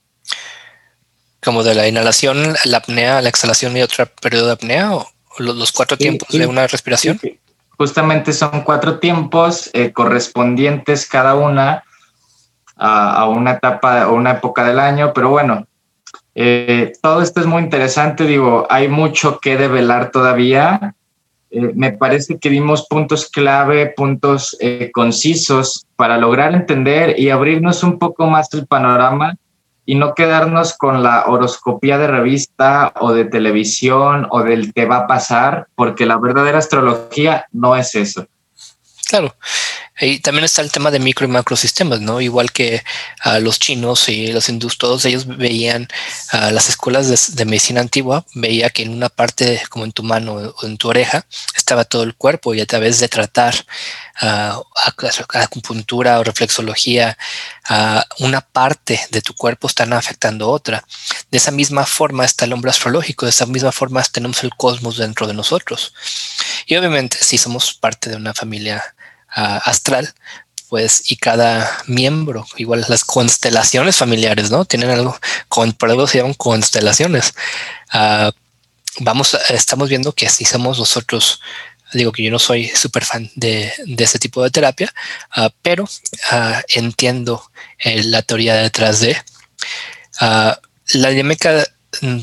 Como de la inhalación, la apnea, la exhalación y otro periodo de apnea, o los, cuatro tiempos de una respiración. Justamente son cuatro tiempos eh, correspondientes cada una a, una etapa o una época del año, pero bueno, eh, todo esto es muy interesante, digo, hay mucho que develar todavía. Eh, me parece que dimos puntos clave, puntos eh, concisos para lograr entender y abrirnos un poco más el panorama y no quedarnos con la horoscopía de revista o de televisión o del te va a pasar, porque la verdadera astrología no es eso. Claro, y también está el tema de micro y macro sistemas, ¿no? Igual que a los chinos y los hindús, todos ellos veían a las escuelas de, medicina antigua, veía que en una parte, como en tu mano o en tu oreja, estaba todo el cuerpo y a través de tratar a acupuntura o reflexología, a una parte de tu cuerpo están afectando otra. De esa misma forma está el hombre astrológico, de esa misma forma tenemos el cosmos dentro de nosotros. Y obviamente, si somos parte de una familia astral, pues, y cada miembro, igual las constelaciones familiares, ¿no? Tienen algo, con, por algo se llaman constelaciones. Uh, vamos, estamos viendo que así somos nosotros. Digo que yo no soy súper fan de, de, ese tipo de terapia, uh, pero entiendo eh, la teoría detrás de la dinámica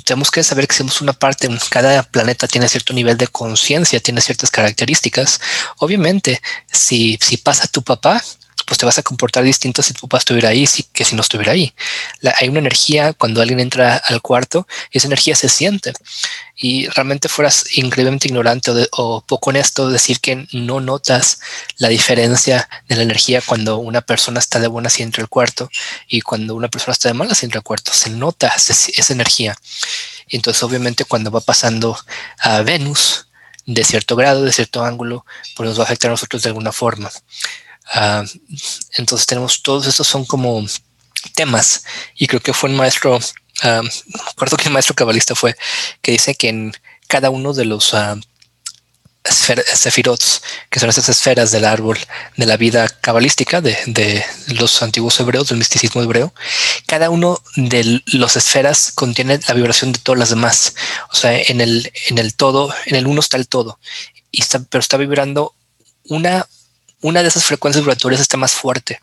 tenemos que saber que somos una parte, cada planeta tiene cierto nivel de conciencia, tiene ciertas características. Obviamente, si, si pasa tu papá, pues te vas a comportar distinto si tu papá estuviera ahí que si no estuviera ahí. hay una energía cuando alguien entra al cuarto y esa energía se siente. Y realmente fueras increíblemente ignorante o, poco honesto decir que no notas la diferencia de la energía cuando una persona está de buena si entra al cuarto y cuando una persona está de mala si entra al cuarto. Se nota esa, energía. Y entonces obviamente cuando va pasando a Venus de cierto grado, de cierto ángulo, pues nos va a afectar a nosotros de alguna forma. Ah, entonces tenemos todos estos son como temas y creo que fue un maestro, uh, recuerdo que el maestro cabalista fue que dice que en cada uno de los uh, sefirots, que son esas esferas del árbol de la vida cabalística de, los antiguos hebreos, del misticismo hebreo, cada uno de los esferas contiene la vibración de todas las demás. O sea, en el, en el todo, en el uno está el todo, y está, pero está vibrando una una de esas frecuencias vibratorias está más fuerte.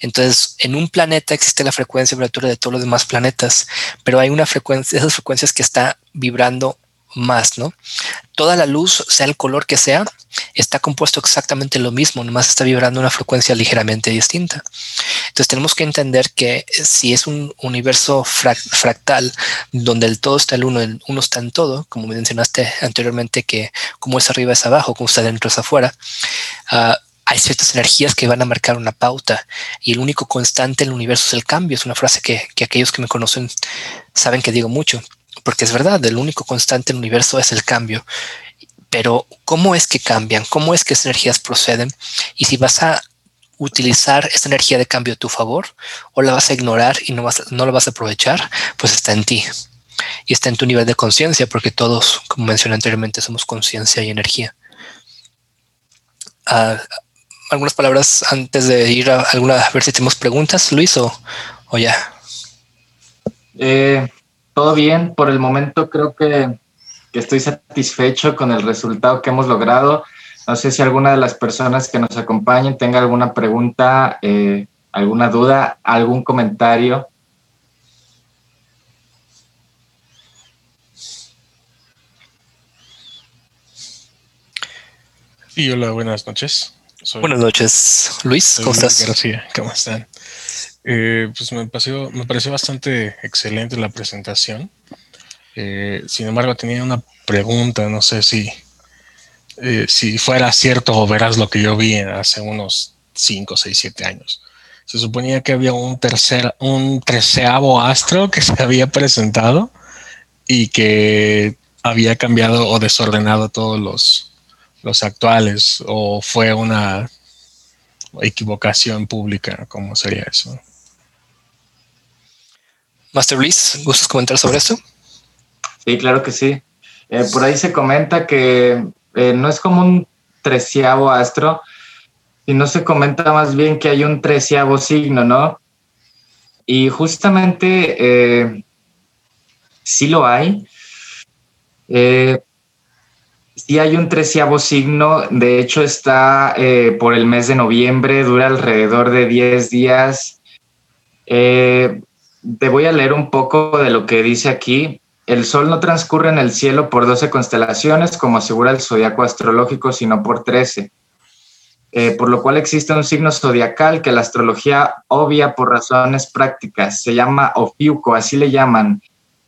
Entonces, en un planeta existe la frecuencia vibratoria de todos los demás planetas, pero hay una frecuencia, esas frecuencias que está vibrando más, ¿no? Toda la luz, sea el color que sea, está compuesto exactamente lo mismo, nomás está vibrando una frecuencia ligeramente distinta. Entonces tenemos que entender que si es un universo fractal donde el todo está el uno, el uno está en todo, como mencionaste anteriormente, que como es arriba es abajo, como está dentro es afuera, uh, hay ciertas energías que van a marcar una pauta y el único constante en el universo es el cambio. Es una frase que, aquellos que me conocen saben que digo mucho, porque es verdad, el único constante en el universo es el cambio. Pero ¿cómo es que cambian? ¿Cómo es que esas energías proceden? Y si vas a utilizar esa energía de cambio a tu favor o la vas a ignorar y no, vas, no la vas a aprovechar, pues está en ti. Y está en tu nivel de conciencia, porque todos, como mencioné anteriormente, somos conciencia y energía. Uh, algunas palabras antes de ir a alguna, a ver si tenemos preguntas, Luis, o, o ya. Eh, todo bien, por el momento creo que, estoy satisfecho con el resultado que hemos logrado. No sé si alguna de las personas que nos acompañen tenga alguna pregunta, eh, alguna duda, algún comentario. Sí, hola, buenas noches. Buenas noches, Luis. ¿Cómo estás? García, ¿cómo están? Eh, pues me pareció, me pareció bastante excelente la presentación. Eh, sin embargo, tenía una pregunta, no sé si, eh, si fuera cierto o verás lo que yo vi hace unos 5, 6, 7 años. Se suponía que había un tercer, un treceavo astro que se había presentado y que había cambiado o desordenado todos los, los actuales o fue una equivocación pública? ¿Cómo sería eso? Master Luis, ¿gustas comentar sobre esto? Sí, claro que sí. Eh, por ahí se comenta que eh, no es como un treceavo astro, sino se comenta más bien que hay un treceavo signo, ¿no? Y justamente eh, sí lo hay. Sí, hay un treceavo signo, de hecho está eh, por el mes de noviembre, dura alrededor de 10 días. Eh, te voy a leer un poco de lo que dice aquí. El Sol no transcurre en el cielo por 12 constelaciones, como asegura el zodiaco astrológico, sino por 13. Eh, por lo cual existe un signo zodiacal que la astrología obvia por razones prácticas. Se llama Ofiuco, así le llaman.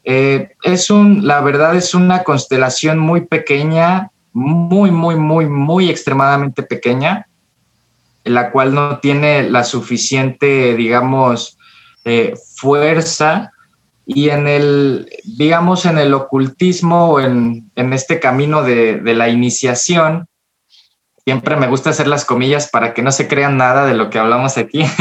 Eh, es un, la verdad es una constelación muy pequeña, muy, muy, muy, muy extremadamente pequeña, la cual no tiene la suficiente, digamos, eh, fuerza y en el, digamos, en el ocultismo o en, este camino de, la iniciación, siempre me gusta hacer las comillas para que no se crean nada de lo que hablamos aquí.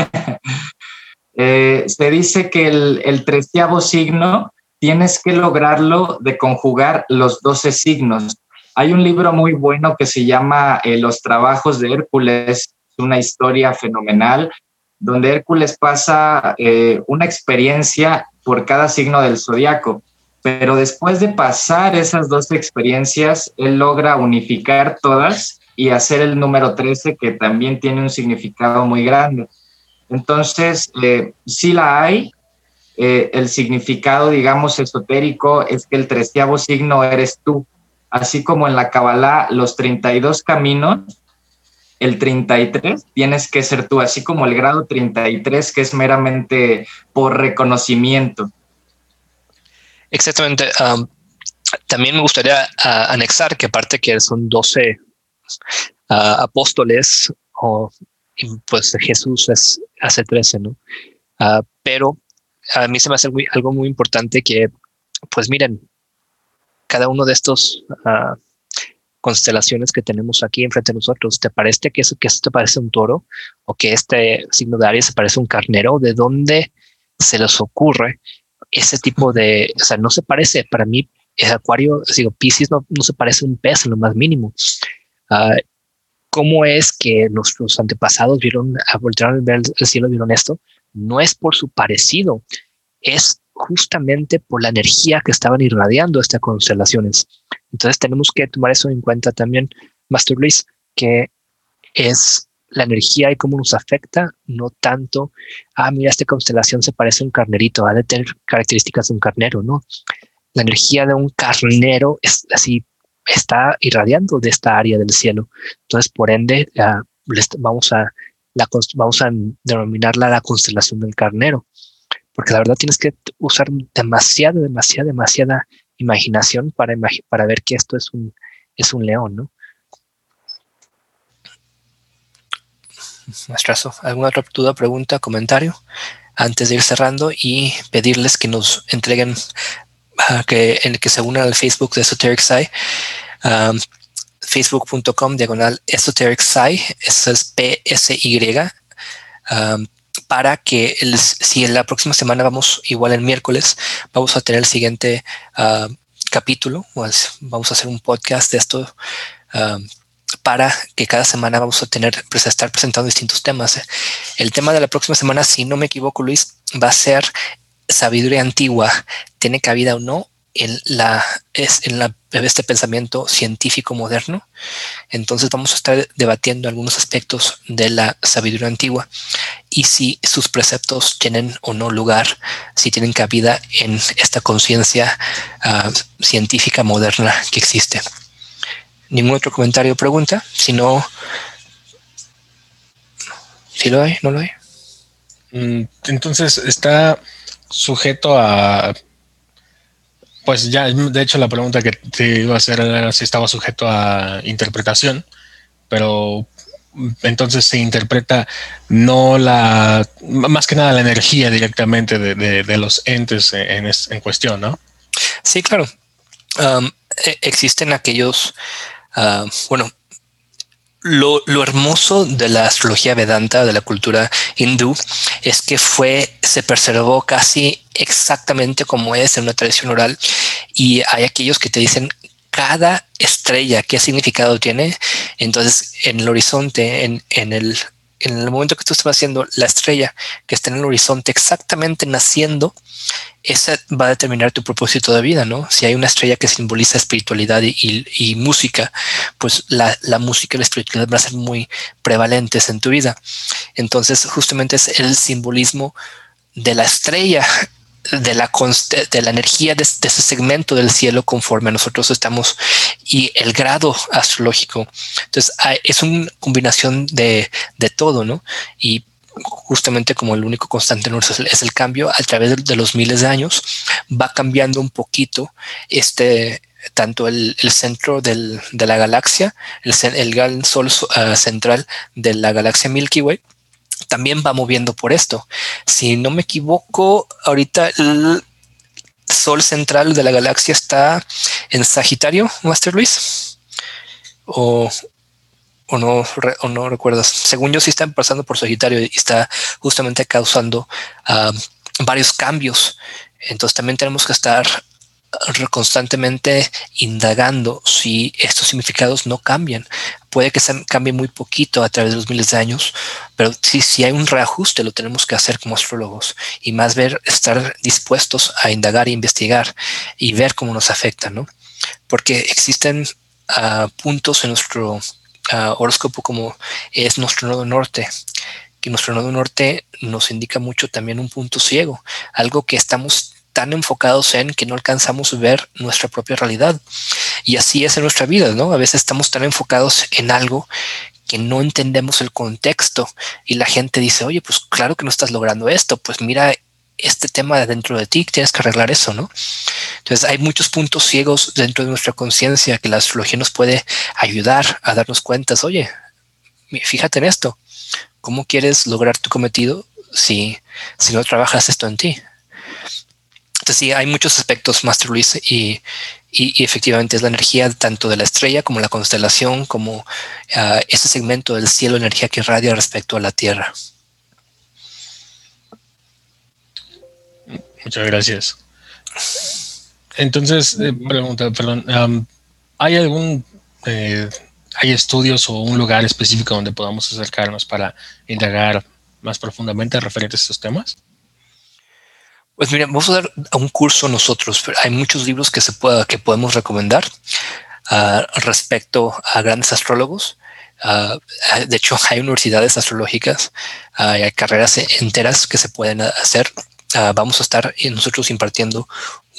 Eh, se dice que el, el treceavo signo tienes que lograrlo de conjugar los 12 signos. Hay un libro muy bueno que se llama eh, Los trabajos de Hércules, una historia fenomenal donde Hércules pasa eh, una experiencia por cada signo del zodiaco, pero después de pasar esas dos experiencias, él logra unificar todas y hacer el número 13, que también tiene un significado muy grande. Entonces, eh, sí la hay. Eh, el significado, digamos, esotérico es que el treceavo signo eres tú. Así como en la Kabbalah, los 32 caminos el 33 tienes que ser tú, así como el grado 33 que es meramente por reconocimiento. Exactamente. también me gustaría anexar que aparte que son 12 apóstoles, o pues Jesús es, hace 13, ¿no? Ah, pero a mí se me hace algo muy importante que, pues miren, cada uno de estos uh, constelaciones que tenemos aquí enfrente de nosotros. ¿Te parece que eso, que te parece un toro o que este signo de Aries se parece un carnero? ¿De dónde se les ocurre ese tipo de, o sea, no se parece para mí, el acuario, digo, Pisces no, no se parece un pez en lo más mínimo. Uh, ¿Cómo es que nuestros antepasados vieron, voltearon ver el cielo, vieron esto? No es por su parecido, es justamente por la energía que estaban irradiando estas constelaciones. Entonces tenemos que tomar eso en cuenta también, Master Luis, que es la energía y cómo nos afecta, no tanto, ah, mira, esta constelación se parece a un carnerito, ha de tener características de un carnero, ¿no? La energía de un carnero es así, está irradiando de esta área del cielo. Entonces, por ende, vamos a la, vamos a denominarla la constelación del carnero, porque la verdad tienes que usar demasiada, demasiada, demasiada imaginación para, para ver que esto es un, es un león, ¿no? Maestrazo, ¿alguna otra duda, pregunta, comentario? Antes de ir cerrando y pedirles que nos entreguen, uh, que, en, que se unan al Facebook de Esoteric Sci, um, facebook.com diagonal Esoteric Sci, eso es P-S-Y, um, para que el, si en la próxima semana vamos igual el miércoles, vamos a tener el siguiente uh, capítulo, pues vamos a hacer un podcast de esto uh, para que cada semana vamos a tener, pues, a estar presentando distintos temas. El tema de la próxima semana, si no me equivoco, Luis, va a ser sabiduría antigua, tiene cabida o no en la es en la este pensamiento científico moderno. Entonces vamos a estar debatiendo algunos aspectos de la sabiduría antigua y si sus preceptos tienen o no lugar, si tienen cabida en esta conciencia uh, científica moderna que existe. Ningún otro comentario o pregunta, si no, si lo hay, no lo hay. Mm, entonces está sujeto a pues ya, de hecho, la pregunta que te iba a hacer era si estaba sujeto a interpretación, pero entonces se interpreta no la, más que nada la energía directamente de, los entes en, en, cuestión, ¿no? Sí, claro. Um, e, existen aquellos, uh, bueno, lo, lo, hermoso de la astrología vedanta, de la cultura hindú, es que fue, se preservó casi exactamente como es en una tradición oral. Y hay aquellos que te dicen cada estrella, qué significado tiene. Entonces, en el horizonte, en, en el, en el momento que tú estás haciendo la estrella que está en el horizonte exactamente naciendo, esa va a determinar tu propósito de vida, ¿no? Si hay una estrella que simboliza espiritualidad y, música, pues la, música y la espiritualidad van a ser muy prevalentes en tu vida. Entonces, justamente es el simbolismo de la estrella, de la, de energía de, ese segmento del cielo conforme nosotros estamos y el grado astrológico. Entonces, es una combinación de, de todo, ¿no? Y justamente como el único constante es el cambio a través de, los miles de años, va cambiando un poquito este tanto el, centro de la galaxia, el, el gran sol uh, central de la galaxia Milky Way, también va moviendo por esto. Si no me equivoco, ahorita el sol central de la galaxia está en Sagitario, Master Luis. O, o no, o no recuerdas. Según yo, sí están pasando por Sagitario y está justamente causando varios cambios. Entonces también tenemos que estar constantemente indagando si estos significados no cambian. Puede que cambie muy poquito a través de los miles de años, pero si, hay un reajuste lo tenemos que hacer como astrólogos y más ver, estar dispuestos a indagar e investigar y ver cómo nos afecta, ¿no? Porque existen uh, puntos en nuestro uh, horóscopo como es nuestro nodo norte, que nuestro nodo norte nos indica mucho también un punto ciego, algo que estamos tan enfocados en que no alcanzamos a ver nuestra propia realidad. Y así es en nuestra vida, ¿no? A veces estamos tan enfocados en algo que no entendemos el contexto y la gente dice, oye, pues claro que no estás logrando esto, pues mira este tema dentro de ti, tienes que arreglar eso, ¿no? Entonces hay muchos puntos ciegos dentro de nuestra conciencia que la astrología nos puede ayudar a darnos cuentas, oye, fíjate en esto, ¿cómo quieres lograr tu cometido si, si no trabajas esto en ti? Entonces sí, hay muchos aspectos, Master Luis, y, y, efectivamente es la energía tanto de la estrella como la constelación, como uh, ese segmento del cielo, energía que irradia respecto a la Tierra. Muchas gracias. Entonces, eh, pregunta, perdón, um, ¿hay algún, eh, hay estudios o un lugar específico donde podamos acercarnos para indagar más profundamente referente a estos temas? Pues mira, vamos a dar un curso nosotros, pero hay muchos libros que se pueda, que podemos recomendar uh, respecto a grandes astrólogos. Uh, de hecho, hay universidades astrológicas, uh, hay carreras enteras que se pueden hacer. vamos a estar nosotros impartiendo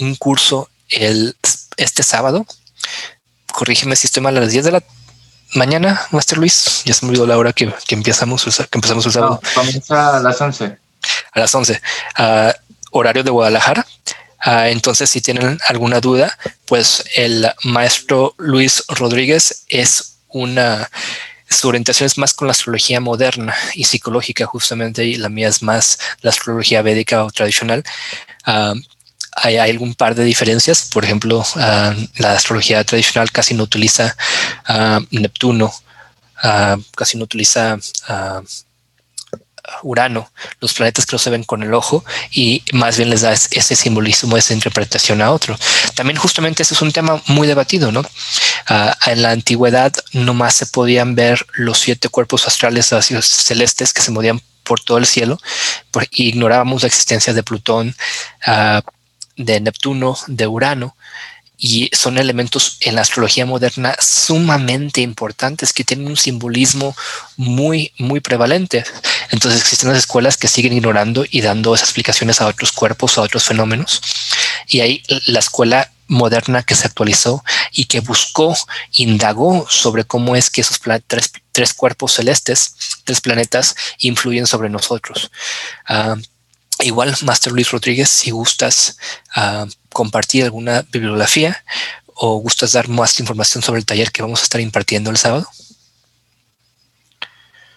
un curso el, este sábado. Corrígeme si estoy mal a las 10 de la mañana, Master Luis. Ya se me olvidó la hora que, que empezamos, que empezamos el sábado. No, comienza a las 11. A las 11 horario de Guadalajara. Uh, entonces, si tienen alguna duda, pues el maestro Luis Rodríguez es una, su orientación más con la astrología moderna y psicológica justamente, y la mía es más la astrología védica o tradicional. Uh, hay, algún par de diferencias. Por ejemplo, uh, la astrología tradicional casi no utiliza Neptuno, casi no utiliza Urano, los planetas que no se ven con el ojo y más bien les da ese simbolismo, esa interpretación a otro. También justamente ese es un tema muy debatido, ¿no? Ah, en la antigüedad nomás se podían ver los siete cuerpos astrales celestes que se movían por todo el cielo, por, ignorábamos la existencia de Plutón, uh, de Neptuno, de Urano, y son elementos en la astrología moderna sumamente importantes que tienen un simbolismo muy, muy prevalente. Entonces existen las escuelas que siguen ignorando y dando esas explicaciones a otros cuerpos, a otros fenómenos. Y hay la escuela moderna que se actualizó y que buscó, indagó sobre cómo es que esos tres, tres, cuerpos celestes, tres planetas, influyen sobre nosotros. Uh, igual, Master Luis Rodríguez, si gustas uh, compartir alguna bibliografía o gustas dar más información sobre el taller que vamos a estar impartiendo el sábado.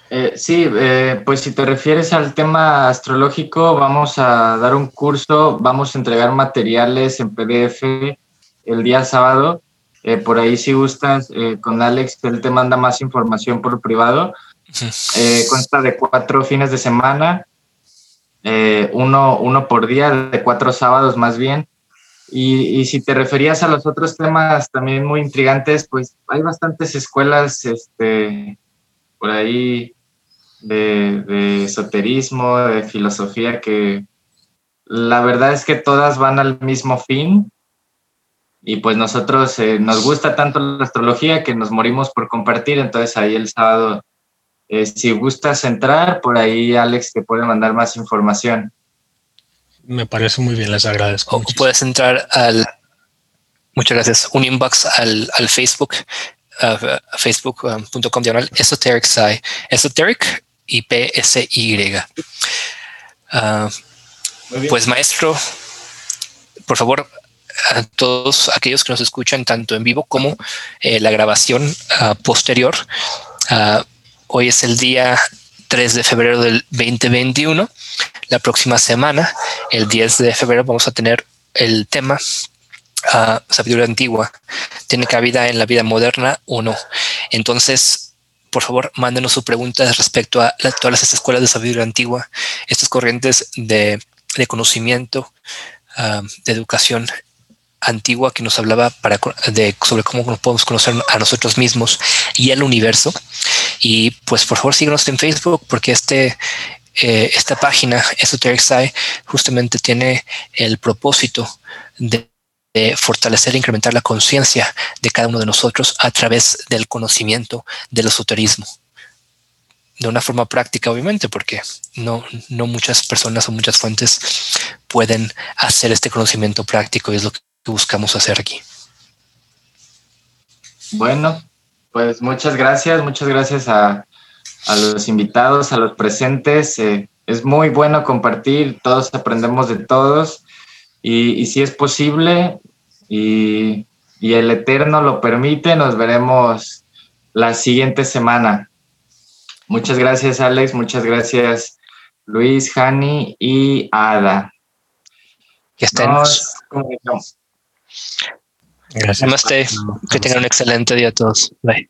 Eh, sí, eh, pues si te refieres al tema astrológico, vamos a dar un curso, vamos a entregar materiales en PDF el día sábado. Eh, por ahí si gustas, con Alex, él te manda más información por privado. consta de cuatro fines de semana, uno, uno por día, de cuatro sábados más bien. Y, y, si te referías a los otros temas también muy intrigantes, pues hay bastantes escuelas este, por ahí de, esoterismo, de filosofía, que la verdad es que todas van al mismo fin. Y pues nosotros eh, nos gusta tanto la astrología que nos morimos por compartir. Entonces ahí el sábado, eh, si gustas entrar, por ahí Alex te puede mandar más información. Me parece muy bien, les agradezco. O puedes entrar al, muchas gracias, un inbox al, al Facebook, uh, facebook.com diagonal esoteric Psi, esoteric y PSY. Uh, pues maestro, por favor, a todos aquellos que nos escuchan tanto en vivo como eh, la grabación uh, posterior, uh, hoy es el día 3 de febrero del 2021. La próxima semana, el 10 de febrero, vamos a tener el tema uh, sabiduría antigua. ¿Tiene cabida en la vida moderna o no? Entonces, por favor, mándenos su pregunta respecto a todas estas escuelas de sabiduría antigua, estas corrientes de, de conocimiento, uh, de educación antigua que nos hablaba de sobre cómo nos podemos conocer a nosotros mismos y el universo. Y pues por favor síguenos en Facebook porque este eh, esta página Esoteric Sci justamente tiene el propósito de, fortalecer e incrementar la conciencia de cada uno de nosotros a través del conocimiento del esoterismo de una forma práctica, obviamente, porque no, no muchas personas o muchas fuentes pueden hacer este conocimiento práctico y es lo que buscamos hacer aquí. Bueno, pues muchas gracias, muchas gracias a, los invitados, a los presentes. Eh, es muy bueno compartir, todos aprendemos de todos y, si es posible y, y el Eterno lo permite, nos veremos la siguiente semana. Muchas gracias, Alex. Muchas gracias, Luis, Hani y Ada. Que estemos. Gracias. Namaste. Que tengan un excelente día a todos. Bye.